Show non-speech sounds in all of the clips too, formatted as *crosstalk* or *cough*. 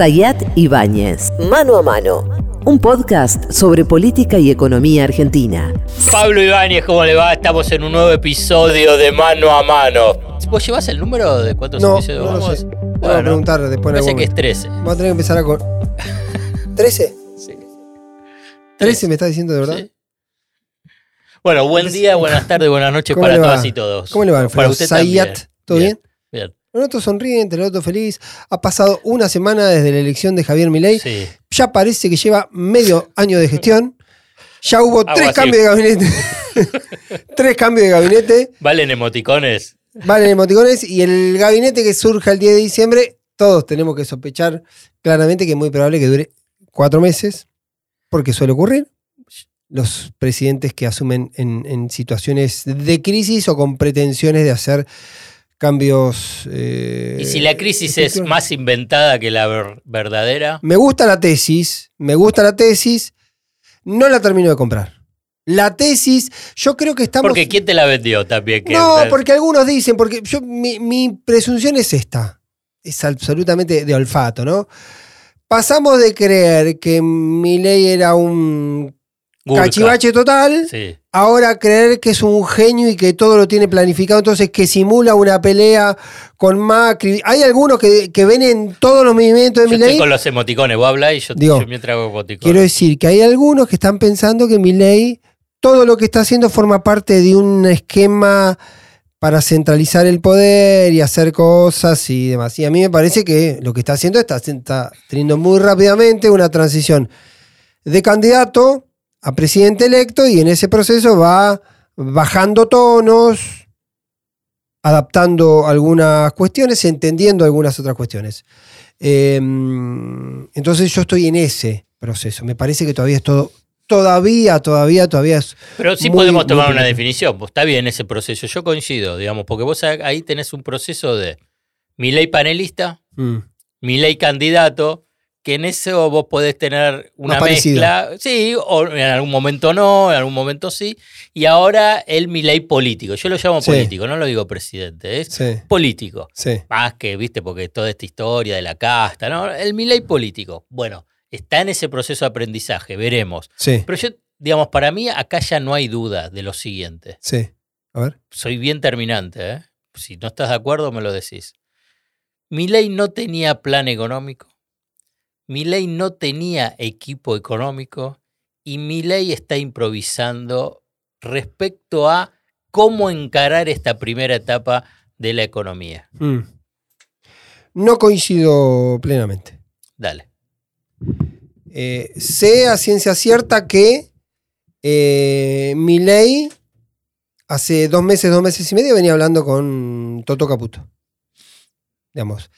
Sayat Ibáñez, Mano a Mano, un podcast sobre política y economía argentina. Pablo Ibáñez, ¿cómo le va? Estamos en un nuevo episodio de Mano a Mano. ¿Vos llevas el número de cuántos No, episodios no lo vamos? Voy a preguntar después Parece que es momento. 13. Vamos a tener que empezar a con. ¿13? *laughs* Sí. ¿13 me está diciendo de verdad? Sí. Bueno, buen día, buenas tardes, buenas noches ¿Cómo para todas y todos. ¿Cómo le va, Para usted Zayat, también. ¿todo bien? Bien. El otro sonriente, el otro feliz. Ha pasado una semana desde la elección de Javier Milei. Sí. Ya parece que lleva medio año de gestión. Ya hubo tres así. cambios de gabinete. *laughs* tres cambios de gabinete. ¿Valen emoticones? Valen emoticones. Y el gabinete que surja el 10 de diciembre, todos tenemos que sospechar claramente que es muy probable que dure cuatro meses. Porque suele ocurrir. Los presidentes que asumen en, en situaciones de crisis o con pretensiones de hacer cambios. eh, Y si la crisis es más inventada que la ver- verdadera, Me gusta la tesis, me gusta la tesis, no la termino de comprar. La tesis, yo creo que estamos. porque ¿quién te la vendió también? Que- no, porque algunos dicen, porque yo, mi, mi presunción es esta, es absolutamente de olfato, ¿no? Pasamos de creer que Milei era un Gurka. cachivache total, Sí. ahora creer que es un genio y que todo lo tiene planificado, entonces que simula una pelea con Macri. Hay algunos que, que ven en todos los movimientos de Yo estoy Milei. con los emoticones, vos hablas y yo, Digo, yo mientras hago emoticones. Quiero decir que hay algunos que están pensando que Milei todo lo que está haciendo forma parte de un esquema para centralizar el poder y hacer cosas y demás. Y a mí me parece que lo que está haciendo está, está teniendo muy rápidamente una transición de candidato a presidente electo y en ese proceso va bajando tonos, adaptando algunas cuestiones, entendiendo algunas otras cuestiones. Eh, entonces yo estoy en ese proceso. Me parece que todavía es todo, todavía, todavía, todavía es Pero sí muy- podemos tomar una definición. Pues está bien ese proceso. Yo coincido, digamos, porque vos ahí tenés un proceso de mi ley panelista, mm, mi ley candidato, que en eso vos podés tener una Más parecido. mezcla. Sí, o en algún momento no, en algún momento sí. Y ahora el mi ley político. Yo lo llamo Sí. político, no lo digo presidente, es sí, político. sí. Más que, viste, porque toda esta historia de la casta, ¿no? El mi ley político. Bueno, está en ese proceso de aprendizaje, veremos. Sí, Pero yo, digamos, para mí acá ya no hay duda de lo siguiente. sí. A ver. Soy bien terminante, ¿eh? Si no estás de acuerdo, me lo decís. Mi ley no tenía plan económico. Mi ley no tenía equipo económico. Y mi ley está improvisando respecto a cómo encarar esta primera etapa de la economía. Mm. No coincido plenamente. Dale. Eh, sé a ciencia cierta que eh, Milei hace dos meses, dos meses y medio venía hablando con Toto Caputo. Digamos.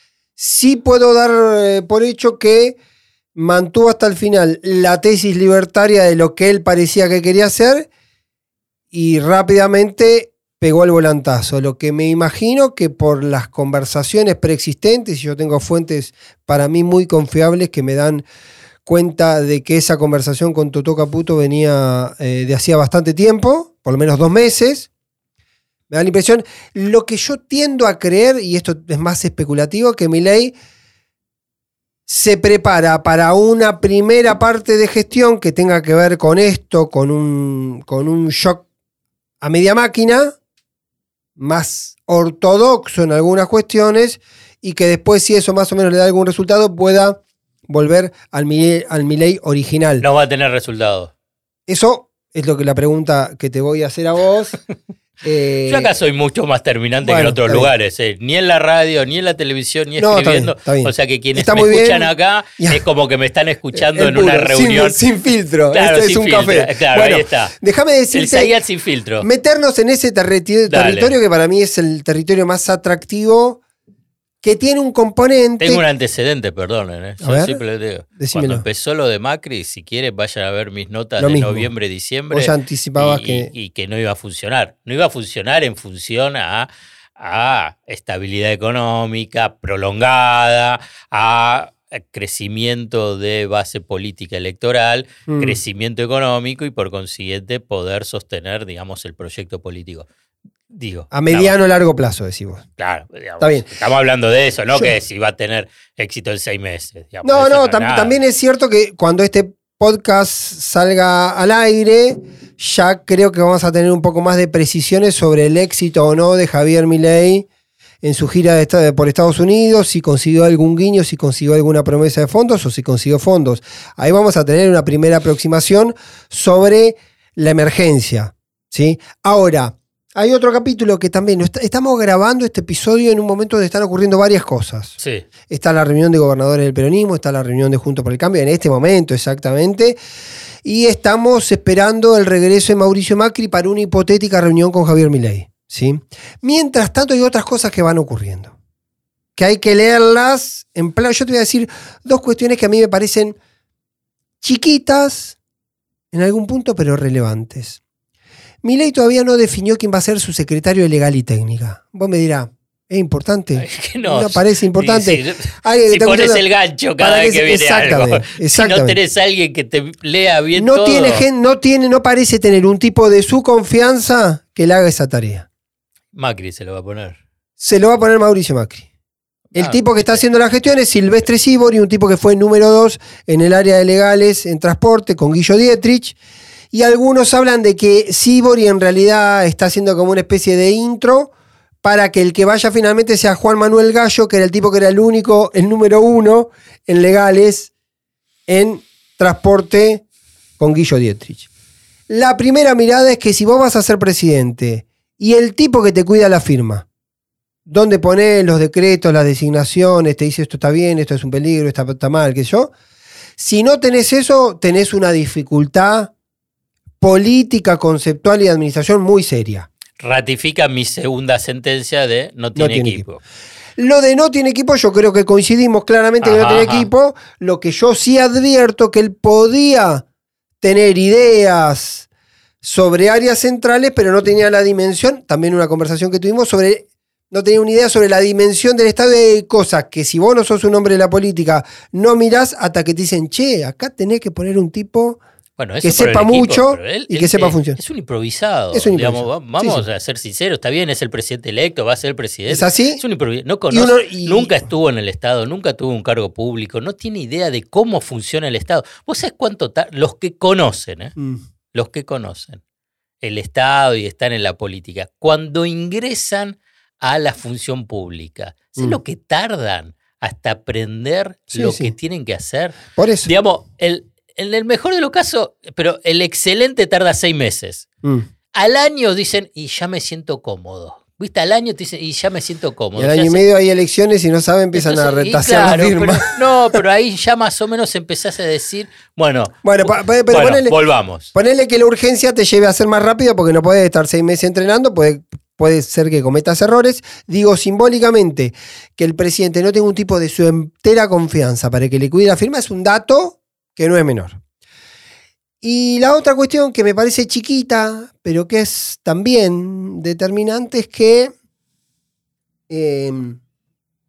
Sí puedo dar eh, por hecho que mantuvo hasta el final la tesis libertaria de lo que él parecía que quería hacer y rápidamente pegó el volantazo. Lo que me imagino que por las conversaciones preexistentes, y yo tengo fuentes para mí muy confiables que me dan cuenta de que esa conversación con Toto Caputo venía eh, de hacía bastante tiempo, por lo menos dos meses. Me da la impresión, lo que yo tiendo a creer, y esto es más especulativo, que Milei se prepara para una primera parte de gestión que tenga que ver con esto, con un, con un shock a media máquina, más ortodoxo en algunas cuestiones, y que después, si eso más o menos le da algún resultado, pueda volver al Milei, al Milei original. No va a tener resultados. Eso es lo que la pregunta que te voy a hacer a vos. *laughs* Eh, Yo acá soy mucho más terminante que en otros lugares, eh. ni en la radio, ni en la televisión, ni No, está escribiendo. bien, está bien. O sea que quienes Está me bien. escuchan acá Ya. es como que me están escuchando el en una reunión. Sin, sin filtro. Claro, este es un filtro. café. Claro, bueno, ahí está. déjame El decirte, Zayat sin filtro. meternos en ese terri- Dale. territorio que para mí es el territorio más atractivo, que tiene un componente. Tengo un antecedente, perdonen. ¿eh? Yo siempre digo. decímelo. Cuando empezó lo de Macri, si quieren, vayan a ver mis notas Lo de mismo. noviembre, diciembre. Vos ya anticipabas y, que. y- y que no iba a funcionar. No iba a funcionar en función a, a estabilidad económica prolongada, a crecimiento de base política electoral, Mm. crecimiento económico y por consiguiente poder sostener, digamos, el proyecto político. Digo. A mediano o largo plazo, decimos. Claro, digamos, Está bien. Estamos hablando de eso, no Yo- que si va a tener éxito en seis meses. digamos, No, no, es tam- nada. también es cierto que cuando este podcast salga al aire, ya creo que vamos a tener un poco más de precisiones sobre el éxito o no de Javier Milei en su gira de por Estados Unidos, si consiguió algún guiño, si consiguió alguna promesa de fondos o si consiguió fondos. Ahí vamos a tener una primera aproximación sobre la emergencia. ¿sí? Ahora, hay otro capítulo que también está- estamos grabando este episodio en un momento donde están ocurriendo varias cosas. Sí, Está la reunión de gobernadores del peronismo, está la reunión de Juntos por el Cambio, en este momento exactamente. Y estamos esperando el regreso de Mauricio Macri para una hipotética reunión con Javier Milei. ¿sí? Mientras tanto, hay otras cosas que van ocurriendo. Que hay que leerlas en plan. Yo te voy a decir dos cuestiones que a mí me parecen chiquitas en algún punto, pero relevantes. Milei todavía no definió quién va a ser su secretario de Legal y Técnica. Vos me dirás, ¿es importante? Es que no. No parece importante. Sí, sí. Alguien que Si está pones escuchando- el gancho cada vez que viene algo. exactamente, *laughs* Si no exactamente. tenés a alguien que te lea bien no todo. tiene no tiene, no parece tener un tipo de su confianza que le haga esa tarea. Macri se lo va a poner. Se lo va a poner Mauricio Macri. El Ah, tipo que está haciendo la gestión es Silvestre Sibori, un tipo que fue número dos en el área de legales en transporte con Guillo Dietrich. Y algunos hablan de que Sibori en realidad está haciendo como una especie de intro para que el que vaya finalmente sea Juan Manuel Gallo, que era el tipo que era el único, el número uno en legales en transporte con Guillo Dietrich. La primera mirada es que si vos vas a ser presidente y el tipo que te cuida la firma, donde pones los decretos, las designaciones, te dice esto está bien, esto es un peligro, esto está mal, qué sé yo. Si no tenés eso, tenés una dificultad política, conceptual y de administración muy seria. Ratifica mi segunda sentencia de no tiene, tiene equipo. Lo de no tiene equipo, yo creo que coincidimos claramente que no tiene ajá. equipo. Lo que yo sí advierto que él podía tener ideas sobre áreas centrales, pero no tenía la dimensión, también una conversación que tuvimos sobre, no tenía una idea sobre la dimensión del Estado hay cosas que si vos no sos un hombre de la política, no mirás hasta que te dicen, che, acá tenés que poner un tipo Bueno, Que eso el sepa mucho él- y él que sepa funcionar. Es un improvisado. Es un digamos, improvisado. va- Sí, vamos sí. a ser sinceros, está bien, es el presidente electo, va a ser el presidente. ¿Es así? Es un improvisado. No Y conoce, uno- y- nunca estuvo en el Estado, nunca tuvo un cargo público, no tiene idea de cómo funciona el Estado. ¿Vos sabés cuánto los que conocen, ¿eh? Mm, los que conocen el Estado y están en la política, cuando ingresan a la función pública, ¿sabés Mm. lo que tardan hasta aprender Sí, lo sí. que tienen que hacer? Por eso. Digamos, el, en el mejor de los casos, pero el excelente tarda seis meses. Mm. Al año dicen, y ya me siento cómodo. ¿Viste? Al año te dicen, y ya me siento cómodo. Y al año y medio hay elecciones y no saben, empiezan a entonces, y retasear claro, la firma. pero- no, pero ahí ya más o menos empezás a decir, bueno, Bueno, pa- pa- pero bueno, ponele- volvamos. Ponele que la urgencia te lleve a ser más rápido porque no puedes estar seis meses entrenando, puede, puede ser que cometas errores. Digo simbólicamente que el presidente no tenga un tipo de su entera confianza para que le cuide la firma es un dato que no es menor. Y la otra cuestión que me parece chiquita, pero que es también determinante, es que eh,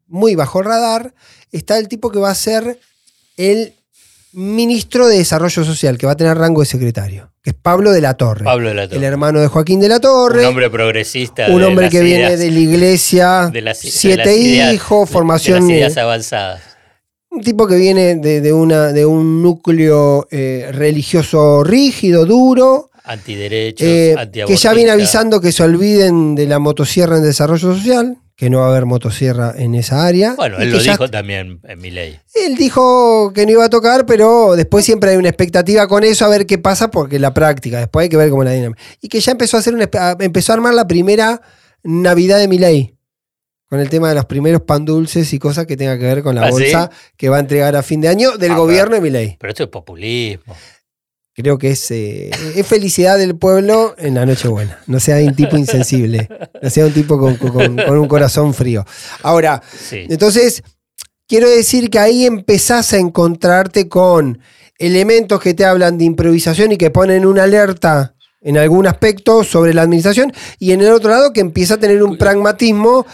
muy bajo el radar está el tipo que va a ser el ministro de Desarrollo Social, que va a tener rango de secretario, que es Pablo de la Torre, Pablo de la el Torre. hermano de Joaquín de la Torre, Un hombre progresista. un hombre que viene de la iglesia, de las- de siete las ideas- hijos, formación... De las ideas avanzadas. Un tipo que viene de, de una, de un núcleo eh, religioso rígido, duro, Antiderechos, eh, que ya viene avisando que se olviden de la motosierra en desarrollo social, que no va a haber motosierra en esa área. Bueno, él lo ya dijo también en mi ley. Él dijo que no iba a tocar, pero después siempre hay una expectativa con eso a ver qué pasa, porque la práctica, después hay que ver cómo la dinámica. Y que ya empezó a hacer una, empezó a armar la primera Navidad de Milei. Con el tema de los primeros pan dulces y cosas que tenga que ver con la ¿Ah, sí? bolsa que va a entregar a fin de año del Ah, gobierno de Milei. Pero esto es populismo. Creo que es, eh, es felicidad del pueblo en la Nochebuena. No sea un tipo insensible. No sea un tipo con- con- con un corazón frío. Ahora, Sí. entonces, quiero decir que ahí empezás a encontrarte con elementos que te hablan de improvisación y que ponen una alerta en algún aspecto sobre la administración y en el otro lado que empieza a tener un pragmatismo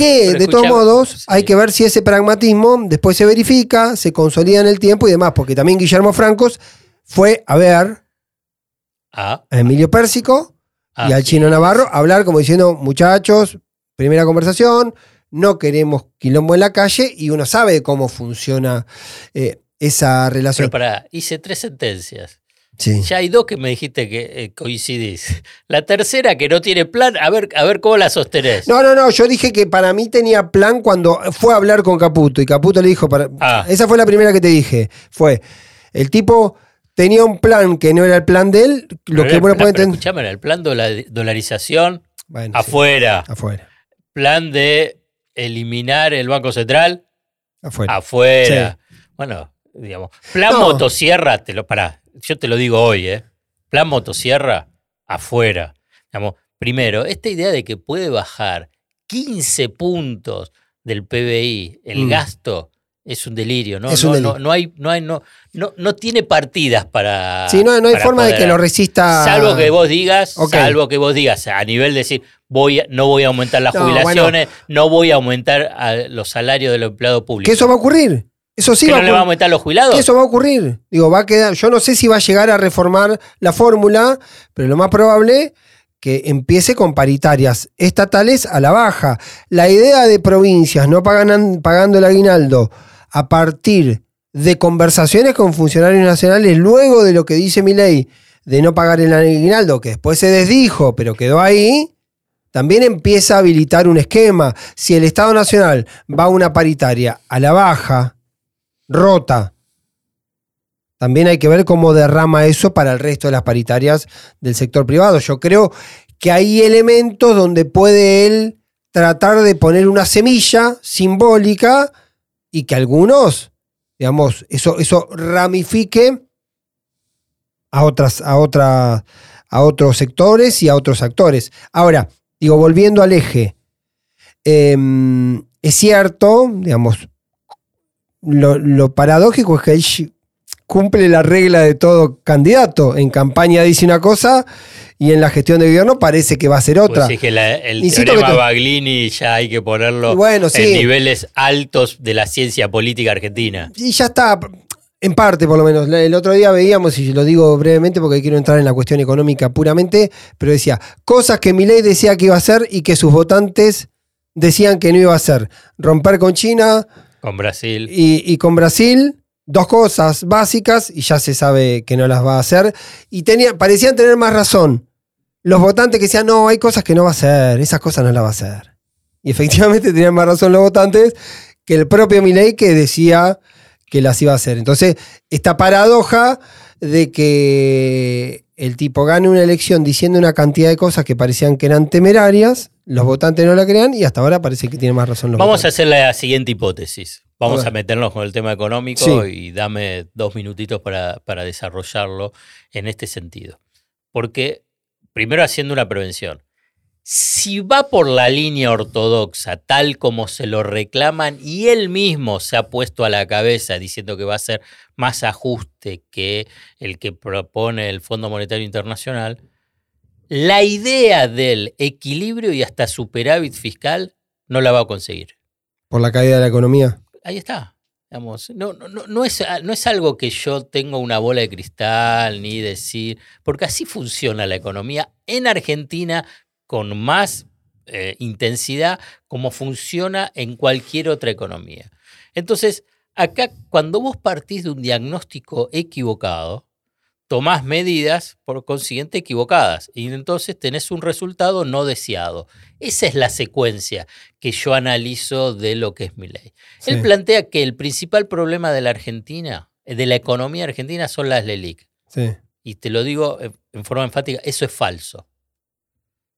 que Pero de todos modos sí. hay que ver si ese pragmatismo después se verifica, se consolida en el tiempo y demás, porque también Guillermo Francos fue a ver Ah, a Emilio Pérsico Ah, y al sí. chino Navarro hablar como diciendo, muchachos, primera conversación, no queremos quilombo en la calle y uno sabe cómo funciona eh, esa relación. Pero pará, hice tres sentencias. Sí. Ya hay dos que me dijiste que eh, coincidís. La tercera que no tiene plan, a ver, a ver cómo la sostenés. No, no, no, yo dije que para mí tenía plan cuando fue a hablar con Caputo y Caputo le dijo, para... Ah. esa fue la primera que te dije, fue, el tipo tenía un plan que no era el plan de él, lo Pero que era- pero puede entender... Escuchame, era el plan de la dolarización Bueno, sí, afuera. afuera, Plan de eliminar el Banco Central afuera. afuera. Bueno, digamos. Plan No. motosierra, te lo pará. Yo te lo digo hoy, ¿eh? Plan motosierra afuera. Digamos, primero, esta idea de que puede bajar 15 puntos del PBI el Mm. gasto es un delirio, ¿no? Es no, no, no hay, no hay, no, no, no tiene partidas para. Sí, no, no hay forma de que lo resista... Salvo que vos digas, salvo que vos digas, a nivel de decir, voy a- no voy a aumentar las No, jubilaciones, no voy a aumentar a los salarios de los empleados públicos. Que eso va a ocurrir. Eso sí ¿Que va no a le a los jubilados? Eso va a ocurrir. Digo, va a quedar. Yo no sé si va a llegar a reformar la fórmula, pero lo más probable que empiece con paritarias estatales a la baja. La idea de provincias no pagan, pagando el aguinaldo a partir de conversaciones con funcionarios nacionales luego de lo que dice mi ley de no pagar el aguinaldo, que después se desdijo, pero quedó ahí, también empieza a habilitar un esquema. Si el Estado Nacional va a una paritaria a la baja, rota, también hay que ver cómo derrama eso para el resto de las paritarias del sector privado. Yo creo que hay elementos donde puede él tratar de poner una semilla simbólica y que algunos, digamos, eso, eso ramifique a otras, a otras, a otros sectores y a otros actores. Ahora, digo, volviendo al eje, em, es cierto, digamos, lo, lo paradójico es que él cumple la regla de todo candidato. En campaña dice una cosa y en la gestión de gobierno parece que va a ser otra. Pues sí, que la- el Insisto teorema que te- Baglini ya hay que ponerlo bueno, sí. en niveles altos de la ciencia política argentina. Y ya está, en parte por lo menos. El otro día veíamos, y lo digo brevemente porque quiero entrar en la cuestión económica puramente, pero decía, cosas que Milei decía que iba a hacer y que sus votantes decían que no iba a hacer. Romper con China Con Brasil. y, y con Brasil, dos cosas básicas y ya se sabe que no las va a hacer. Y tenía, parecían tener más razón. Los votantes que decían, no, hay cosas que no va a hacer, esas cosas no las va a hacer. Y efectivamente *laughs* tenían más razón los votantes que el propio Milei que decía que las iba a hacer. Entonces, esta paradoja de que el tipo gane una elección diciendo una cantidad de cosas que parecían que eran temerarias, los votantes no la crean y hasta ahora parece que tiene más razón los Vamos a hacer la siguiente hipótesis. Vamos A meternos con el tema económico Sí. y dame dos minutitos para, para desarrollarlo en este sentido. Porque, primero haciendo una prevención, si va por la línea ortodoxa, tal como se lo reclaman, y él mismo se ha puesto a la cabeza diciendo que va a ser más ajuste que el que propone el Fondo Monetario Internacional, la idea del equilibrio y hasta superávit fiscal no la va a conseguir. Por la caída de la economía. Ahí está. Digamos, no, no, no, es, no es algo que yo tengo una bola de cristal ni decir, porque así funciona la economía en Argentina con más eh, intensidad como funciona en cualquier otra economía. Entonces, acá cuando vos partís de un diagnóstico equivocado, tomás medidas por consiguiente equivocadas y entonces tenés un resultado no deseado. Esa es la secuencia que yo analizo de lo que es mi ley. Sí. Él plantea que el principal problema de la Argentina, eh, de la economía argentina, son las LELIC. Sí. Y te lo digo en en forma enfática, eso es falso.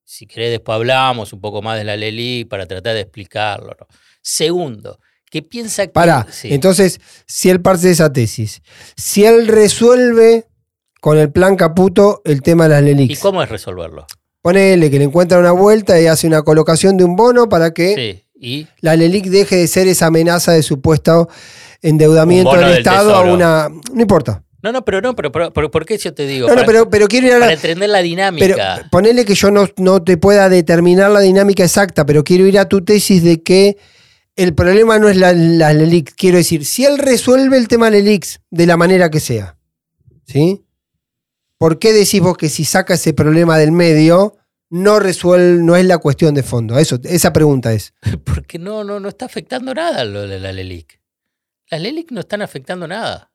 Si querés, después hablamos un poco más de la LELIC para tratar de explicarlo. ¿no? Segundo, que piensa que... Para, sí, entonces, si él parte de esa tesis, si él resuelve con el plan Caputo el tema de las ¿Y LELIX, cómo es resolverlo? ponele que le encuentra una vuelta y hace una colocación de un bono para que Sí, y la LELIC deje de ser esa amenaza de supuesto endeudamiento del del Estado a una... No importa. No, no, pero no, pero, pero, pero ¿por qué yo te digo? No, no, para, pero, pero quiero ir a para entender la Pero dinámica. ponele que yo no, no te pueda determinar la dinámica exacta, pero quiero ir a tu tesis de que el problema no es la, la LELIX. Quiero decir, si él resuelve el tema LELIX de la manera que sea, ¿sí? ¿Por qué decís vos que si saca ese problema del medio no resuelve, no es la cuestión de fondo. Esa pregunta es. *laughs* Porque no, no, no está afectando nada lo de la LELIC. Las LELIC no están afectando nada.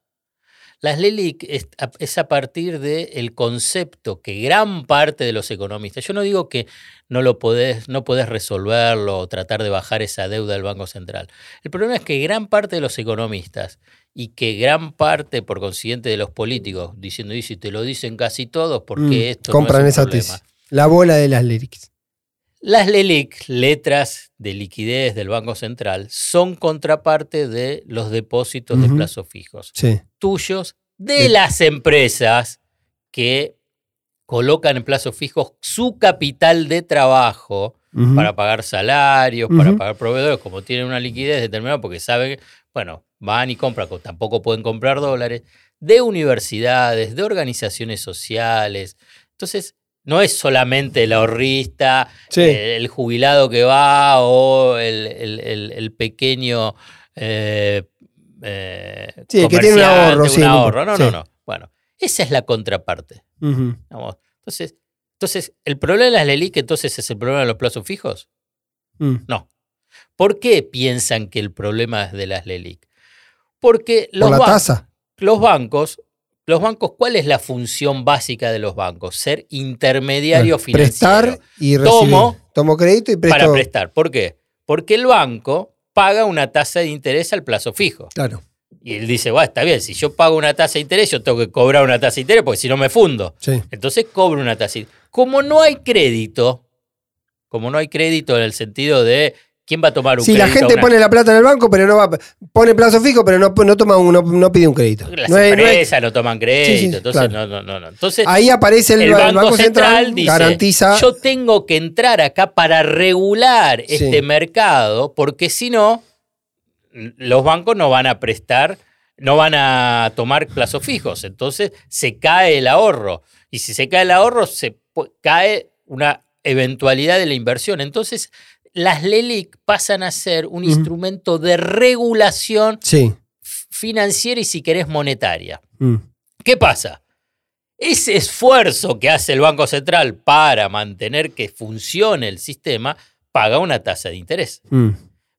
Las LELIC es a partir del concepto que gran parte de los economistas, yo no digo que no lo podés, no podés resolverlo o tratar de bajar esa deuda del Banco Central. El problema es que gran parte de los economistas y que gran parte, por consiguiente, de los políticos, diciendo, y si te lo dicen casi todos, porque Mm, esto compran no es esa un problema. tesis. La bola de las lyrics. Las LELIC, letras de liquidez del Banco Central, son contraparte de los depósitos de plazos fijos Sí. tuyos de las empresas que colocan en plazos fijos su capital de trabajo para pagar salarios, para pagar proveedores, como tienen una liquidez determinada, porque saben, bueno, van y compran, co- tampoco pueden comprar dólares, de universidades, de organizaciones sociales. Entonces, no es solamente el ahorrista, Sí. eh, el jubilado que va o el, el- el- el pequeño eh, eh, Sí, que tiene un ahorro, un sí, ahorro. No, no, sí. no. Bueno, esa es la contraparte. Vamos. Entonces, entonces, ¿el problema de las LELIC entonces es el problema de los plazos fijos? Mm. No. ¿Por qué piensan que el problema es de las LELIC? Porque los, Por la ban- tasa. los bancos, los bancos, ¿cuál es la función básica de los bancos? Ser intermediario financiero Prestar y recibir. Tomo. Tomo crédito y presto. para prestar. ¿Por qué? Porque el banco paga una tasa de interés al plazo fijo. Claro. Y él dice, bueno, está bien, si yo pago una tasa de interés, yo tengo que cobrar una tasa de interés porque si no me fundo. Sí. Entonces cobro una tasa. Como no hay crédito, como no hay crédito en el sentido de quién va a tomar un Si crédito. la gente Una- pone la plata en el banco, pero no va, pone plazo fijo, pero no, no toma un- no, no pide un crédito. Las No es- no es- empresas no, toman crédito, Sí, sí, entonces claro. no, no, no, no. Entonces ahí aparece el, el el Banco, Central, dice, garantiza. yo tengo que entrar acá para regular Sí. este mercado, porque si no, los bancos no van a prestar, no van a tomar plazos fijos. Entonces se cae el ahorro. Y si se cae el ahorro, se cae una eventualidad de la inversión. Entonces, las LELIC pasan a ser un instrumento de regulación Sí. financiera y, si querés, monetaria. Mm. ¿Qué pasa? Ese esfuerzo que hace el Banco Central para mantener que funcione el sistema paga una tasa de interés. Mm.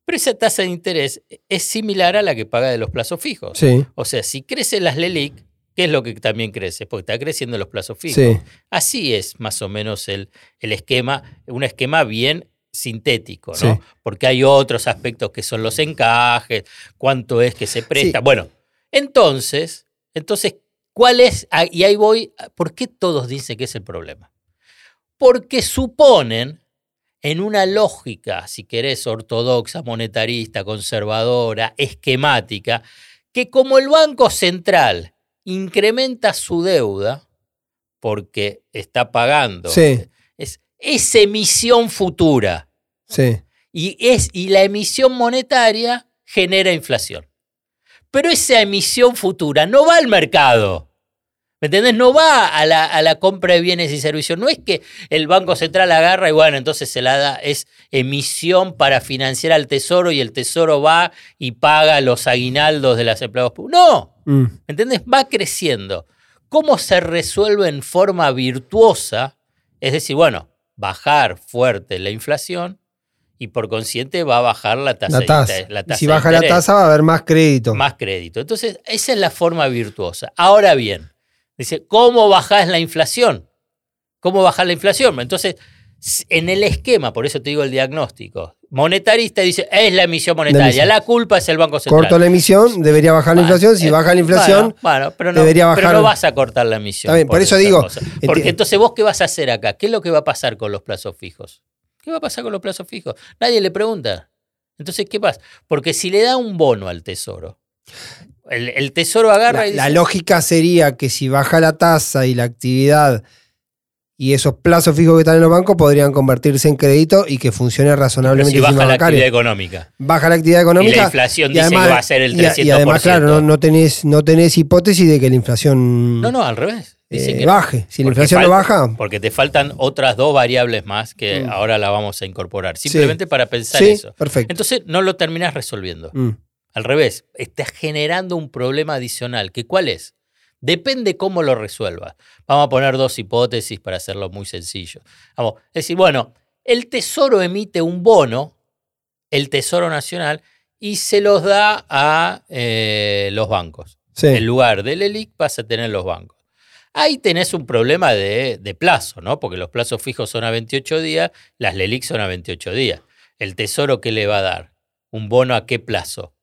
Pero esa tasa de interés es similar a la que paga de los plazos fijos. Sí. O sea, si crecen las LELIC, ¿qué es lo que también crece? Porque está creciendo los plazos fijos. Sí. Así es más o menos el, el esquema, un esquema bien sintético, ¿no? Sí. Porque hay otros aspectos que son los encajes, cuánto es que se presta. Sí. Bueno, entonces, entonces, ¿cuál es? ah, Y ahí voy, ¿por qué todos dicen que es el problema? Porque suponen en una lógica, si querés, ortodoxa, monetarista, conservadora, esquemática, que como el Banco Central incrementa su deuda, porque está pagando, Sí. Es, emisión futura. Sí. Y, es, y la emisión monetaria genera inflación. Pero esa emisión futura no va al mercado. ¿Me entendés? No va a la, a la compra de bienes y servicios. No es que el Banco Central agarra y bueno, entonces se la da, es emisión para financiar al Tesoro y el Tesoro va y paga los aguinaldos de las empleados públicos. No, Mm. ¿Me ¿Entendés? Va creciendo. ¿Cómo se resuelve en forma virtuosa? Es decir, bueno, bajar fuerte la inflación y por consiguiente va a bajar la tasa, La de tasa. interés- la tasa si de baja la tasa va a haber más crédito. más crédito. Entonces, esa es la forma virtuosa. Ahora bien, dice, ¿cómo bajás la inflación? ¿Cómo bajar la inflación? Entonces, en el esquema, por eso te digo el diagnóstico, monetarista dice, es la emisión monetaria, la culpa es el Banco Central. Corto la emisión, debería bajar la inflación. Si eh, baja la inflación, bueno, bueno, pero, no, debería pero bajar- no vas a cortar la emisión. Por eso digo, cosa. Porque entonces vos qué vas a hacer acá? ¿Qué es lo que va a pasar con los plazos fijos? ¿Qué va a pasar con los plazos fijos? Nadie le pregunta. Entonces, ¿qué pasa? Porque si le da un bono al tesoro, el, el tesoro agarra la, y dice, la lógica sería que si baja la tasa y la actividad y esos plazos fijos que están en los bancos podrían convertirse en crédito y que funcione pero razonablemente si baja la actividad económica Baja la actividad y económica. la inflación y dice además- que va a ser el y a- 300%. Y, además, claro, no, no tenés, no tenés hipótesis de que la inflación no, no, al revés. Dice eh, que baje. Si la inflación no baja, Porque te faltan otras dos variables más que Mm. ahora la vamos a incorporar. Simplemente para pensar sí, eso. perfecto. Entonces no lo terminas resolviendo. Mm, Al revés, estás generando un problema adicional. ¿Que ¿Cuál es? Depende cómo lo resuelvas. Vamos a poner dos hipótesis para hacerlo muy sencillo. Vamos, es decir, bueno, el Tesoro emite un bono, el Tesoro Nacional, y se los da a eh, los bancos. Sí. En lugar del ELIC vas a tener los bancos. Ahí tenés un problema de, de plazo, ¿no? Porque los plazos fijos son a 28 días, las LELIC son a 28 días. ¿El Tesoro qué le va a dar? ¿Un bono a qué plazo?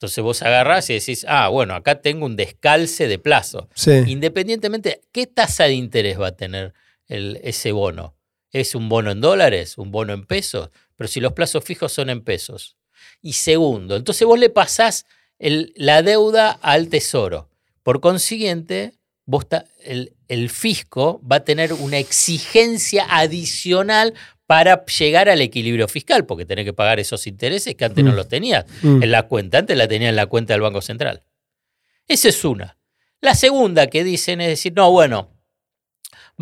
Entonces vos agarrás y decís, ah, bueno, acá tengo un descalce de plazo. Sí. Independientemente, ¿qué tasa de interés va a tener el- ese bono? ¿Es un bono en dólares? ¿Un bono en pesos? Pero si los plazos fijos son en pesos. Y segundo, entonces vos le pasás el- la deuda al tesoro. Por consiguiente, vos ta- el, el fisco va a tener una exigencia adicional para llegar al equilibrio fiscal, porque tenés que pagar esos intereses que antes no Mm. los tenías Mm. en la cuenta. Antes la tenía en la cuenta del Banco Central. Esa es una. La segunda que dicen es decir, no, bueno,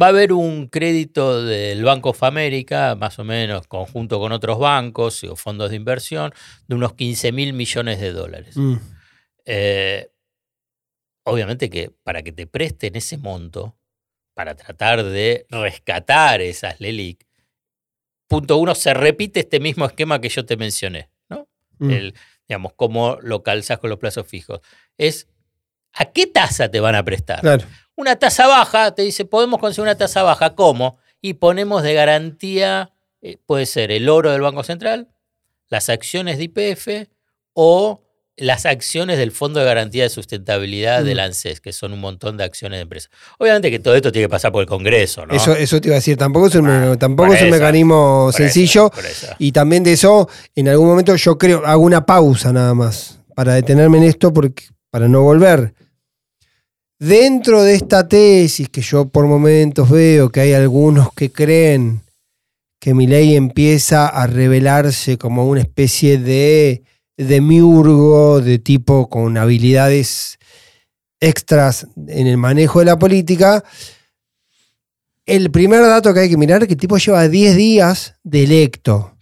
va a haber un crédito del Banco of America, más o menos, conjunto con otros bancos o fondos de inversión, de unos 15 mil millones de dólares. Mm. Eh, obviamente que para que te presten ese monto, para tratar de rescatar esas LELIC, punto uno, se repite este mismo esquema que yo te mencioné, ¿no? Mm. el, digamos, cómo lo calzas con los plazos fijos. Es, ¿a qué tasa te van a prestar? Claro. Una tasa baja, te dice, podemos conseguir una tasa baja. ¿Cómo? Y ponemos de garantía, eh, puede ser el oro del Banco Central, las acciones de IPF o las acciones del Fondo de Garantía de Sustentabilidad Mm. del ANSES, que son un montón de acciones de empresas. Obviamente que todo esto tiene que pasar por el Congreso, ¿no? Eso, eso te iba a decir, tampoco es un, Ah, tampoco es un eso, mecanismo sencillo. eso. Y también de eso, en algún momento yo creo, hago una pausa nada más para detenerme en esto, porque, para no volver. Dentro de esta tesis que yo por momentos veo que hay algunos que creen que mi ley empieza a revelarse como una especie de demiurgo de tipo con habilidades extras en el manejo de la política, el primer dato que hay que mirar es que el tipo lleva 10 días de electo.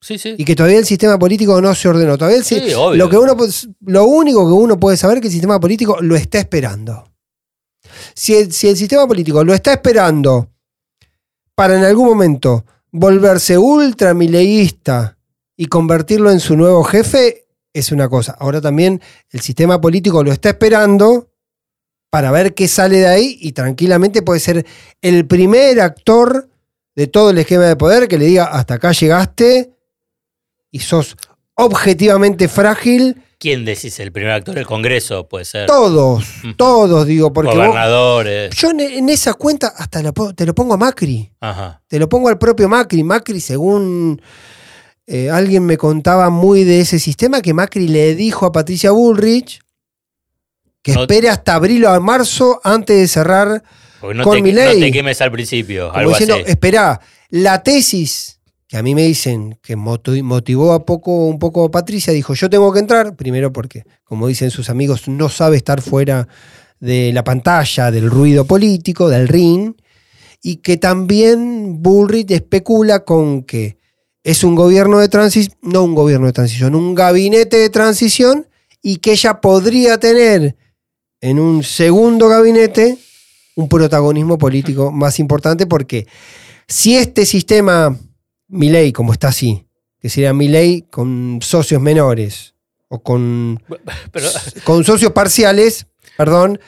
Sí, sí. y que todavía el sistema político no se ordenó. Todavía el Sí, lo, que uno, lo único que uno puede saber es que el sistema político lo está esperando. Si el, si el sistema político lo está esperando para en algún momento volverse ultramileísta y convertirlo en su nuevo jefe, es una cosa. Ahora también el sistema político lo está esperando para ver qué sale de ahí y tranquilamente puede ser el primer actor de todo el esquema de poder que le diga hasta acá llegaste y sos objetivamente frágil. ¿Quién decís? El primer actor del Congreso puede ser. Todos, todos digo, porque vos- Gobernadores. yo en, en esa cuenta hasta lo po- te lo pongo a Macri. Ajá. Te lo pongo al propio Macri. Macri, según eh, alguien me contaba muy de ese sistema, que Macri le dijo a Patricia Bullrich que No- espere hasta abril o marzo antes de cerrar. No, Con Milei. no te quemes al principio. Como Algo diciendo, así. esperá, la tesis que a mí me dicen que motivó a poco, un poco a Patricia, dijo, yo tengo que entrar, primero porque, como dicen sus amigos, no sabe estar fuera de la pantalla, del ruido político, del ring, y que también Bullrich especula con que es un gobierno de transición, no un gobierno de transición, un gabinete de transición, y que ella podría tener en un segundo gabinete un protagonismo político *laughs* más importante porque si este sistema, mi ley como está así, que sería mi ley con socios menores o con, *laughs* Pero, con socios parciales, perdón,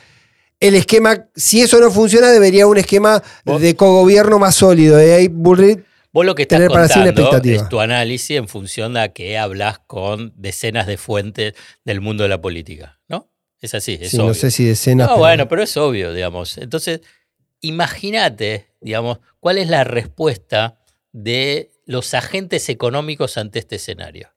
el esquema, si eso no funciona, debería un esquema Vos- de cogobierno más sólido. De ahí Bullrich, vos lo que estás Tener para contando es tu análisis en función de a que hablas con decenas de fuentes del mundo de la política, ¿no? Es así, es sí, obvio. no sé si decenas. No, pero- bueno, pero es obvio, digamos. Entonces, imagínate, digamos, cuál es la respuesta de los agentes económicos ante este escenario.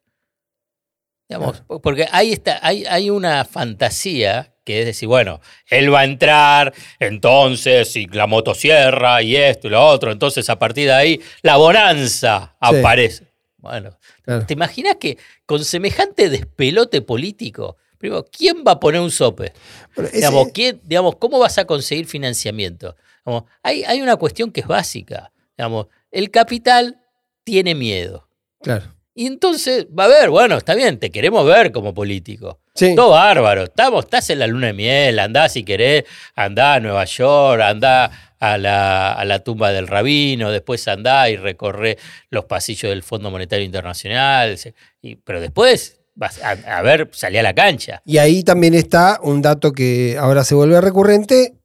Digamos, porque ahí está, hay, hay una fantasía que es decir, bueno, él va a entrar, entonces, y la motosierra, y esto y lo otro, entonces a partir de ahí la bonanza Sí. aparece. Bueno, Claro. ¿te imaginas que con semejante despelote político, primero, ¿quién va a poner un sope? Ese- Digamos, ¿quién- digamos, ¿cómo vas a conseguir financiamiento? Digamos, hay, hay una cuestión que es básica. Digamos, el capital tiene miedo. claro. Y entonces, va a ver, bueno, está bien, te queremos ver como político. Sí. Todo bárbaro. Estamos, estás en la luna de miel, andá si querés, andá a Nueva York, andá a la, a la tumba del rabino, después andá y recorre los pasillos del Fondo Monetario Internacional. y- pero después, vas a, a ver, salí a la cancha. Y ahí también está un dato que ahora se vuelve recurrente,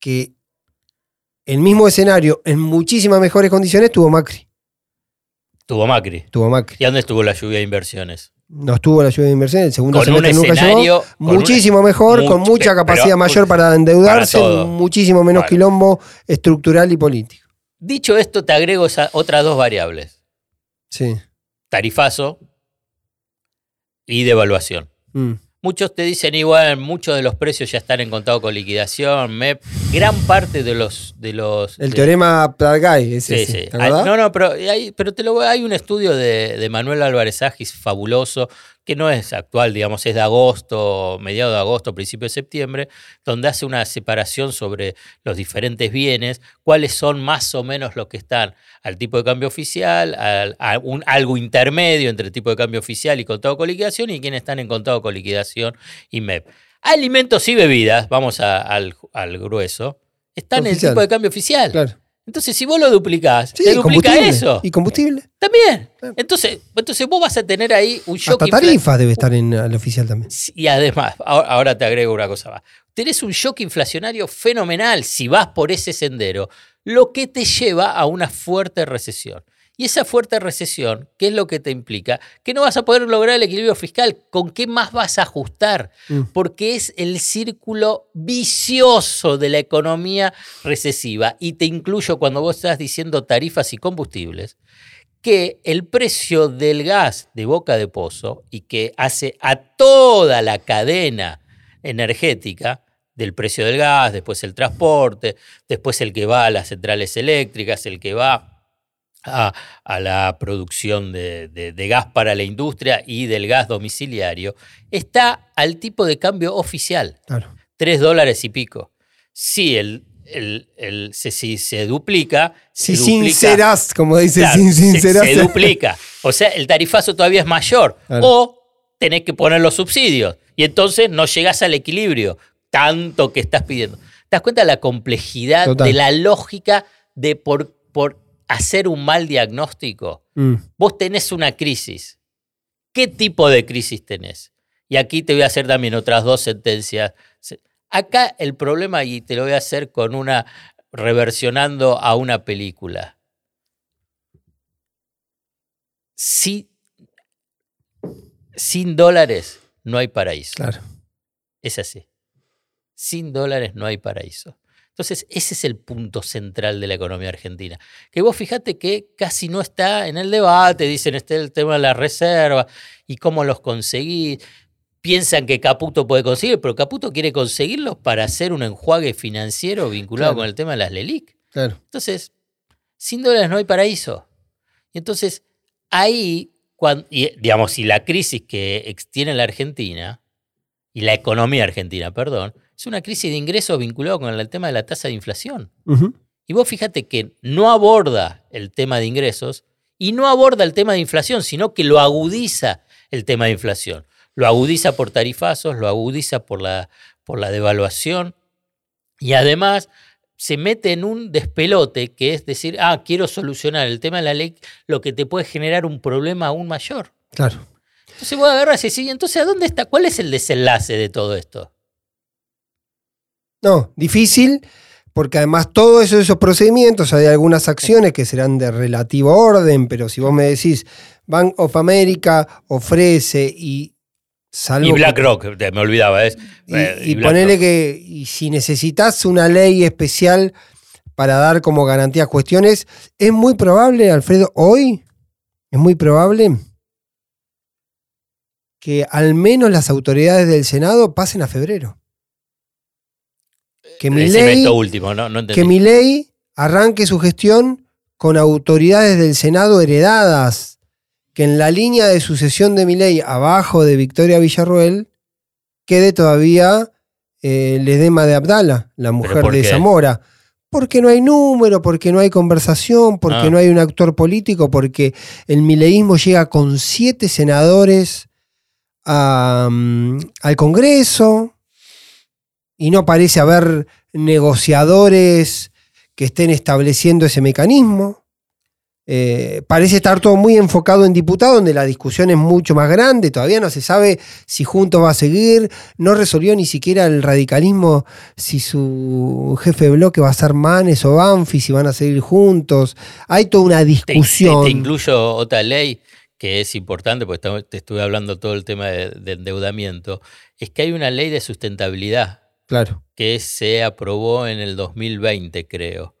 que el mismo escenario, en muchísimas mejores condiciones, tuvo Macri. Tuvo Macri. Tuvo Macri. ¿Y dónde estuvo la lluvia de inversiones? No estuvo la lluvia de inversión, el segundo Con un semestre nunca llegó. una- Muchísimo mejor, con mucha capacidad mayor para endeudarse, para muchísimo menos quilombo estructural y político. Dicho esto, te agrego esa- otras dos variables: Sí. tarifazo y devaluación. Mm. Muchos te dicen igual, muchos de los precios ya están en contado con liquidación, MEP. Gran parte de los. De los El de- teorema Plargay, ese, Sí, ese, sí. ¿te Hay- no, no, pero, hay, pero te lo hay un estudio de, de Manuel Álvarez Agis fabuloso, que no es actual, digamos, es de agosto, mediado de agosto, principio de septiembre, donde hace una separación sobre los diferentes bienes, cuáles son más o menos los que están al tipo de cambio oficial, al- a un, algo intermedio entre el tipo de cambio oficial y contado con liquidación, y quienes están en contado con liquidación y MEP. Alimentos y bebidas, vamos a- al, al grueso, están en el tipo de cambio oficial. Claro. Entonces, si vos lo duplicás, Sí, te y duplica combustible. eso. Y combustible. También. Entonces, entonces vos vas a tener ahí un shock Hasta tarifas debe estar en el oficial también. Y además, ahora, ahora te agrego una cosa más. Tenés un shock inflacionario fenomenal si vas por ese sendero, lo que te lleva a una fuerte recesión. Y esa fuerte recesión, ¿qué es lo que te implica? Que no vas a poder lograr el equilibrio fiscal. ¿Con qué más vas a ajustar? Mm. Porque es el círculo vicioso de la economía recesiva. Y te incluyo cuando vos estás diciendo tarifas y combustibles, que el precio del gas de boca de pozo y que hace a toda la cadena energética, del precio del gas, después el transporte, después el que va a las centrales eléctricas, el que va a, a la producción de, de- de gas para la industria y del gas domiciliario, está al tipo de cambio oficial, Claro. 3 dólares y pico. Si el, el- el- se, si se duplica, Si se duplica- sinceras, como dice, Claro, sin se- sinceras. Se, duplica. O sea, el tarifazo todavía es mayor. Claro. O tenés que poner los subsidios. Y entonces no llegás al equilibrio tanto que estás pidiendo. ¿Te das cuenta de la complejidad Total. de la lógica de por, por hacer un mal diagnóstico? Mm. Vos tenés una crisis. ¿Qué tipo de crisis tenés? Y aquí te voy a hacer también otras dos sentencias. Se- Acá el problema, y te lo voy a hacer con una, reversionando a una película. Si, sin dólares no hay paraíso. Claro. Es así. Sin dólares no hay paraíso. Entonces, ese es el punto central de la economía argentina. Que vos fíjate que casi no está en el debate, dicen, este el tema de la reserva y cómo los conseguís. Piensan que Caputo puede conseguir, pero Caputo quiere conseguirlos para hacer un enjuague financiero vinculado Claro. con el tema de las LELIC. Claro. Entonces, sin dólares no hay paraíso. Y entonces, ahí, cuando, y, digamos, si la crisis que tiene la Argentina, y la economía argentina, perdón, es una crisis de ingresos vinculado con el tema de la tasa de inflación. Y vos fíjate que no aborda el tema de ingresos y no aborda el tema de inflación, sino que lo agudiza el tema de inflación. Lo agudiza por tarifazos, lo agudiza por la, por la devaluación y además se mete en un despelote que es decir, ah, quiero solucionar el tema de la ley, lo que te puede generar un problema aún mayor. Claro. Entonces vos agarras y decís, entonces ¿a dónde está? ¿Cuál es el desenlace de todo esto? No, difícil, porque además todos esos, esos procedimientos, hay algunas acciones que serán de relativo orden, pero si vos me decís, Bank of America ofrece y salvo Y BlackRock, me olvidaba, ¿ves? Y, Eh, y BlackRock. ponele que y si necesitas una ley especial para dar como garantías cuestiones, es muy probable, Alfredo, hoy es muy probable que al menos las autoridades del Senado pasen a febrero. Que mi Decime ley, esto último, no, no entendí. que mi ley arranque su gestión con autoridades del Senado heredadas, que en la línea de sucesión de mi ley, abajo de Victoria Villarruel, quede todavía eh, el edema de Abdala, la mujer de qué? Zamora, Porque no hay número, porque no hay conversación, porque Ah. no hay un actor político, porque el mileísmo llega con siete senadores a, al Congreso y no parece haber negociadores que estén estableciendo ese mecanismo. Eh, parece estar todo muy enfocado en diputados, donde la discusión es mucho más grande. Todavía no se sabe si Juntos va a seguir. No resolvió ni siquiera el radicalismo si su jefe de bloque va a ser Manes o Banfi, si van a seguir juntos. Hay toda una Te, te- discusión. te incluyo otra ley que es importante, porque te estuve hablando todo el tema de, de endeudamiento, es que hay una ley de sustentabilidad Claro. que se aprobó en el 2020, creo.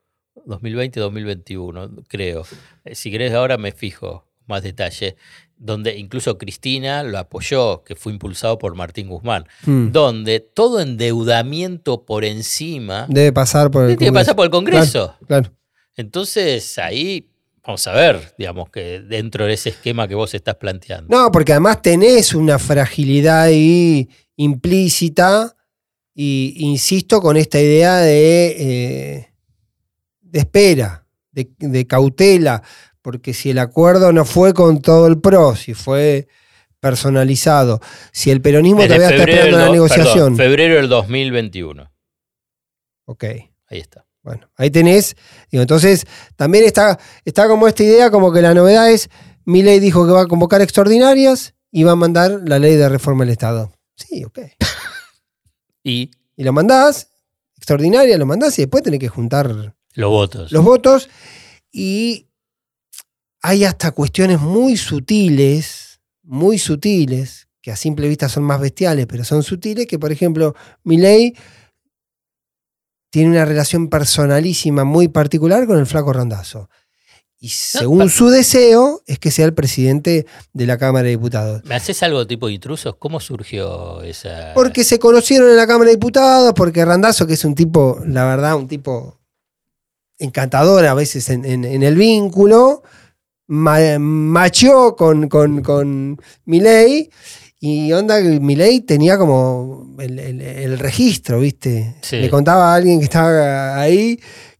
2020-2021, creo. Eh, Si querés ahora me fijo más detalle, donde incluso Cristina lo apoyó, que fue impulsado por Martín Guzmán, Mm. donde todo endeudamiento por encima Debe pasar por el que pasar por el Congreso. Claro. Entonces ahí vamos a ver, digamos, que dentro de ese esquema que vos estás planteando. No, porque además tenés una fragilidad ahí implícita y insisto con esta idea de, eh, de espera, de, de cautela, porque si el acuerdo no fue con todo el PRO, si fue personalizado, si el peronismo Desde todavía está esperando la negociación, perdón, febrero del 2021. ok, Ahí está. bueno, ahí tenés, digo, entonces también está, está como esta idea como que la novedad es, ley dijo que va a convocar extraordinarias y va a mandar la ley de reforma del Estado. Sí, ok. Y y lo mandás, extraordinaria, lo mandás y después tenés que juntar los votos. los votos. Y hay hasta cuestiones muy sutiles, muy sutiles, que a simple vista son más bestiales, pero son sutiles, que por ejemplo, Milei tiene una relación personalísima muy particular con el flaco Randazo. Y según su deseo, es que sea el presidente de la Cámara de Diputados. ¿Me haces algo tipo de intrusos? ¿Cómo surgió esa...? Porque se conocieron en la Cámara de Diputados, porque Randazo, que es un tipo, la verdad, un tipo encantador a veces en, en- en el vínculo, ma- macheó con, con, con Milei y onda que Milei tenía como el, el- el registro, ¿viste? Sí. Le contaba a alguien que estaba ahí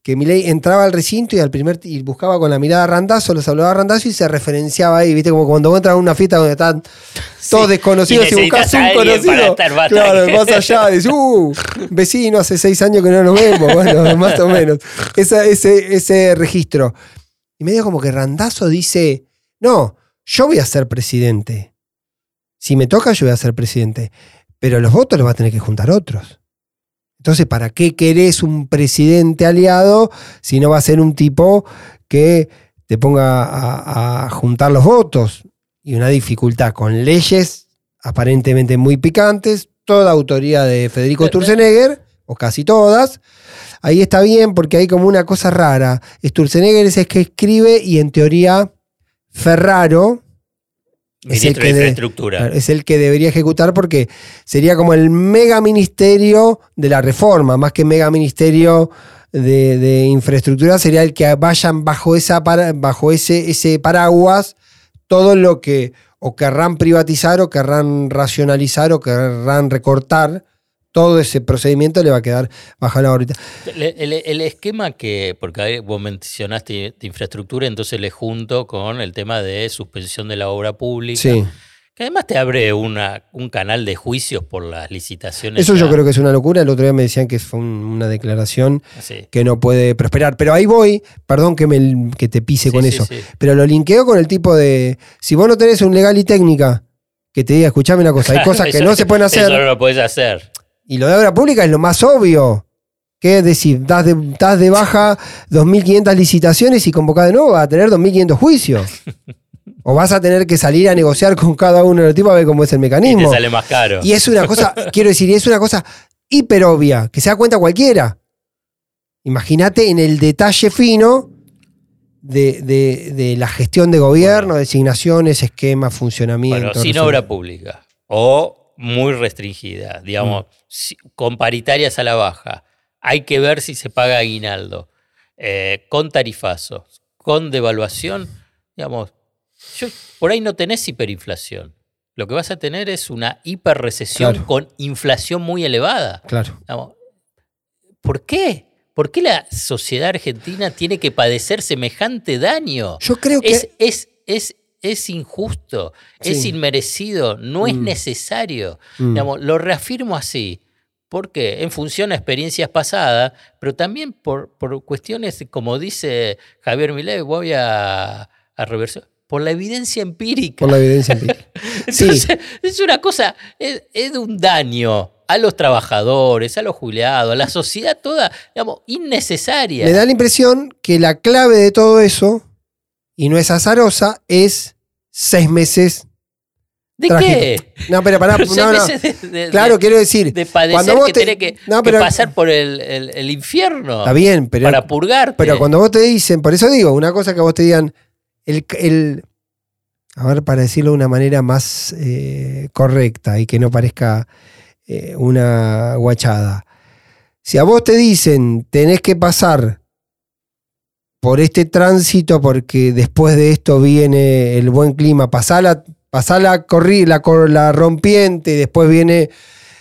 que Milei entraba al recinto y al primer y buscaba con la mirada a Randazo, lo saludaba a Randazo y se referenciaba ahí, ¿viste? Como cuando vos entras a una fiesta donde están todos Sí. desconocidos Y y, buscas un conocido. claro, más allá, dices, uh, vecino, hace seis años que no nos vemos, bueno, *laughs* más o menos. Esa- ese, ese registro. Y medio como que Randazo dice, no, yo voy a ser presidente. Si me toca, yo voy a ser presidente. Pero los votos los va a tener que juntar otros. Entonces, ¿para qué querés un presidente aliado si no va a ser un tipo que te ponga a, a juntar los votos? Y una dificultad con leyes aparentemente muy picantes, toda autoría de Federico Sturzenegger, o casi todas. Ahí está bien porque hay como una cosa rara. Sturzenegger es el que escribe y en teoría Ferraro es el que de- Infraestructura. Es el que debería ejecutar porque sería como el mega ministerio de la reforma, más que mega ministerio de, de infraestructura, sería el que vayan bajo, esa para- bajo ese, ese paraguas todo lo que o querrán privatizar o querrán racionalizar o querrán recortar. Todo ese procedimiento le va a quedar bajo la órbita. El, el- el esquema que, porque vos mencionaste de infraestructura, entonces le junto con el tema de suspensión de la obra pública, Sí. que además te abre una, un canal de juicios por las licitaciones. Eso yo creo que es una locura. El otro día me decían que fue un- una declaración Sí. que no puede prosperar. Pero ahí voy, perdón que, me, que te pise Sí, con sí, eso. sí. Pero lo linkeo con el tipo de. Si vos no tenés un legal y técnica que te diga, escuchame una cosa, hay *laughs* cosas que Eso- no se pueden Eso hacer. no lo podés hacer. Y lo de obra pública es lo más obvio. ¿Qué es decir? Das de, das de baja 2.500 licitaciones y convocás de nuevo vas a tener 2.500 juicios. o vas a tener que salir a negociar con cada uno de los tipos a ver cómo es el Y te mecanismo. sale más caro. Y es una cosa, *laughs* quiero decir, es una cosa hiper obvia, que se da cuenta cualquiera. Imagínate en el detalle fino de, de- de la gestión de gobierno, designaciones, esquemas, funcionamiento. Bueno, sin obra pública. O muy restringida, digamos, Mm. si- con paritarias a la baja. Hay que ver si se paga aguinaldo. Eh, con tarifazos, con devaluación, digamos, yo- por ahí no tenés hiperinflación. Lo que vas a tener es una hiperrecesión Claro. con inflación muy elevada. Claro. Digamos, ¿Por qué? ¿Por qué la sociedad argentina tiene que padecer semejante daño? Yo creo que. Es, es, es, es injusto, es inmerecido, no es Mm. necesario. Mm. Digamos, lo reafirmo así. ¿Por qué? En función a experiencias pasadas, pero también por, por cuestiones, como dice Javier Milei, voy a, a reversar, por la evidencia empírica. Por la evidencia empírica. *laughs* Sí. Es una cosa, es, es de un daño a los trabajadores, a los jubilados, a la sociedad toda, digamos, innecesaria. Me da la impresión que la clave de todo eso, y no es azarosa, es seis meses. ¿De trágico. qué? No, pero pará, Pero *laughs* seis no, no. meses de- de- Claro, de- quiero decir. de padecer cuando vos que te- tenés que, no, que pero- pasar por el, el- el infierno Está bien, pero, para purgarte. pero cuando vos te dicen, por eso digo, una cosa que vos te digan, el, el- a ver, para decirlo de una manera más eh, correcta y que no parezca eh, una guachada. Si a vos te dicen, tenés que pasar por este tránsito porque después de esto viene el buen clima, pasá la, pasá la, corri- la, la rompiente y después viene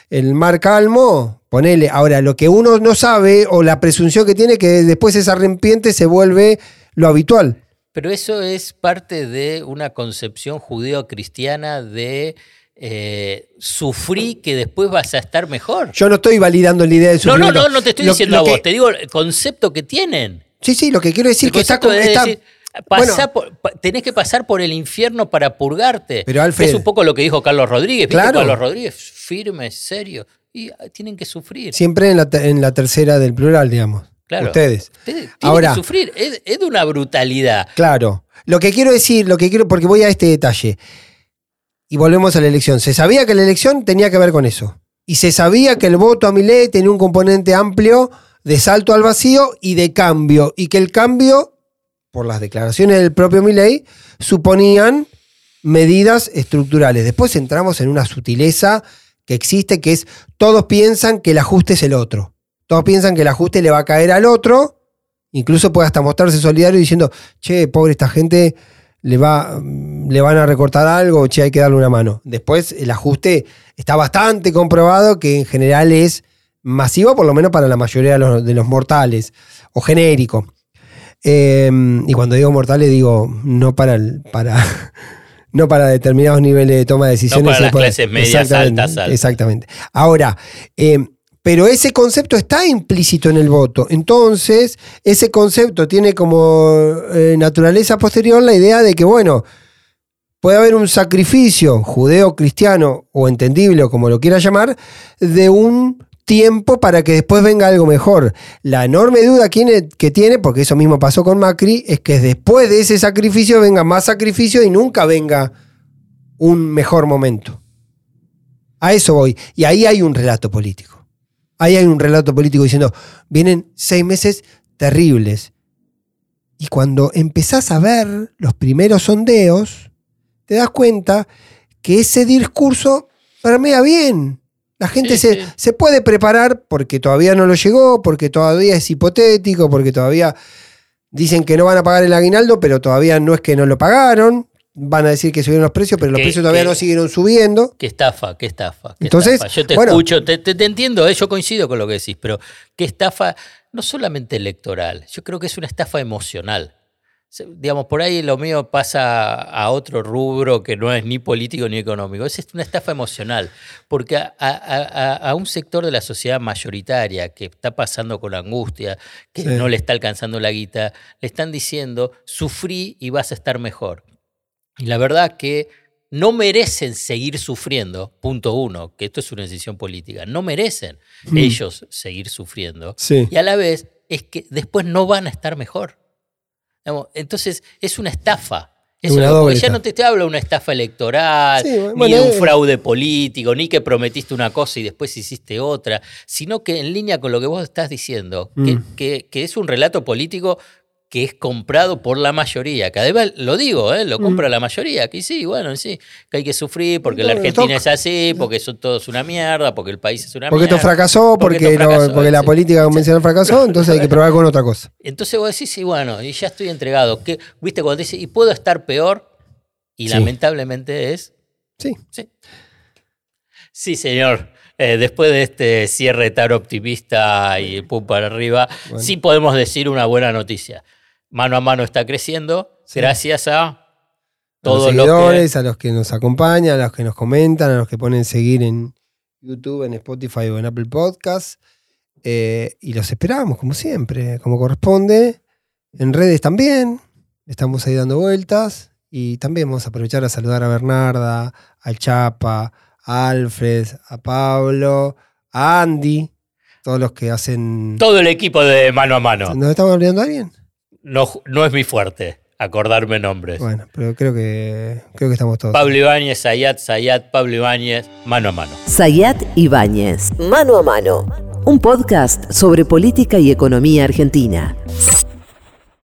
el mar calmo, ponele. Ahora, lo que uno no sabe o la presunción que tiene que después esa rompiente se vuelve lo habitual. Pero eso es parte de una concepción judeo-cristiana de eh, sufrir que después vas a estar mejor. Yo no estoy validando la idea de No, sufrimiento. no, no, no te estoy Lo- diciendo lo a vos, que- te digo el concepto que tienen. Sí, sí, lo que quiero decir El que está de está- decir, por- tenés que pasar por el infierno para purgarte. Pero, Alfred- es un poco lo que dijo Carlos Rodríguez. ¿viste? Claro. Carlos Rodríguez, firme, serio. Y ah, tienen que sufrir. siempre en la, en la tercera del plural, digamos. Claro. Ustedes. Ustedes tienen Ahora- que sufrir. Es, es de una brutalidad. Claro. Lo que quiero decir, lo que quiero, porque voy a este detalle. Y volvemos a la elección. Se sabía que la elección tenía que ver con eso. Y se sabía que el voto a Milei tenía un componente amplio de salto al vacío y de cambio. Y que el cambio, por las declaraciones del propio Milei, suponían medidas estructurales. Después entramos en una sutileza que existe, que es todos piensan que el ajuste es el otro. Todos piensan que el ajuste le va a caer al otro. Incluso puede hasta mostrarse solidario diciendo, che, pobre esta gente, le, va, le van a recortar algo, che, hay que darle una mano. Después el ajuste está bastante comprobado que en general es masivo, por lo menos para la mayoría de los, de los mortales, o genérico. Eh, y cuando digo mortales digo no para, el- para, *laughs* no para determinados niveles de toma de decisiones. para las clases medias, Exactamente, altas, altas. Exactamente. Ahora, eh, pero ese concepto está implícito en el voto. Entonces, ese concepto tiene como eh, naturaleza posterior la idea de que, bueno, puede haber un sacrificio judeo-cristiano o entendible o como lo quiera llamar, de un tiempo para que después venga algo mejor. La enorme duda que tiene, porque eso mismo pasó con Macri, es que después de ese sacrificio venga más sacrificio y nunca venga un mejor momento. A eso voy. Y ahí hay un relato político. Ahí hay un relato político diciendo, vienen seis meses terribles. Y cuando empezás a ver los primeros sondeos, te das cuenta que ese discurso permea bien. La gente Sí, se, sí. se puede preparar porque todavía no lo llegó, porque todavía es hipotético, porque todavía dicen que no van a pagar el aguinaldo, pero todavía no es que no lo pagaron. Van a decir que subieron los precios, pero los precios todavía no siguieron subiendo. Qué estafa, qué estafa. qué Entonces, estafa. yo te bueno. escucho, te, te- te entiendo, ¿eh? yo coincido con lo que decís, pero qué estafa, no solamente electoral, yo creo que es una estafa emocional. Digamos, por ahí lo mío pasa a otro rubro que no es ni político ni económico. Es una estafa emocional, porque a, a- a- a un sector de la sociedad mayoritaria que está pasando con angustia, que Sí. no le está alcanzando la guita, le están diciendo, sufrí y vas a estar mejor. Y la verdad que no merecen seguir sufriendo, punto uno, que esto es una decisión política, no merecen Mm. ellos seguir sufriendo. Sí. Y a la vez es que después no van a estar mejor. Entonces es una estafa. Es Eso, una porque doble ya no te, te hablo de una estafa electoral, Sí, ni de un eh. fraude político, ni que prometiste una cosa y después hiciste otra, sino que en línea con lo que vos estás diciendo, que, Mm. que- que es un relato político que es comprado por la mayoría. Que además lo digo, ¿eh? lo compra la mayoría. Que sí, bueno, sí, que hay que sufrir porque la Mm. Argentina es así, porque son todos una mierda, porque el país es una Porque mierda. esto fracasó, porque porque, esto no- fracasó, porque la sí. política convencional fracasó, entonces hay que probar con otra cosa. *laughs* Entonces vos decís, sí, bueno, y ya estoy entregado. ¿Viste cuando dice, y puedo estar peor? Y Sí. lamentablemente es Sí. Sí. Sí, señor. eh, después de este cierre tan optimista y pum para arriba, Bueno. sí podemos decir una buena noticia. Mano a mano está creciendo Sí. gracias a a los todos los que... seguidores, a los que nos acompañan, a los que nos comentan, a los que ponen seguir en YouTube, en Spotify o en Apple Podcasts. Eh, y los esperamos, como siempre, como corresponde. En redes también. Estamos ahí dando vueltas. Y también vamos a aprovechar a saludar a Bernarda, al Chapa, a Alfred, a Pablo, a Andy, todos los que hacen. Todo el equipo de mano a mano. ¿Nos estamos olvidando a alguien? No, no es mi fuerte acordarme nombres. Bueno, pero creo que creo que estamos todos. Pablo Ibáñez, Sayat, Sayat, Pablo Ibáñez, mano a mano. Sayat Ibáñez, Mano a Mano, un podcast sobre política y economía argentina.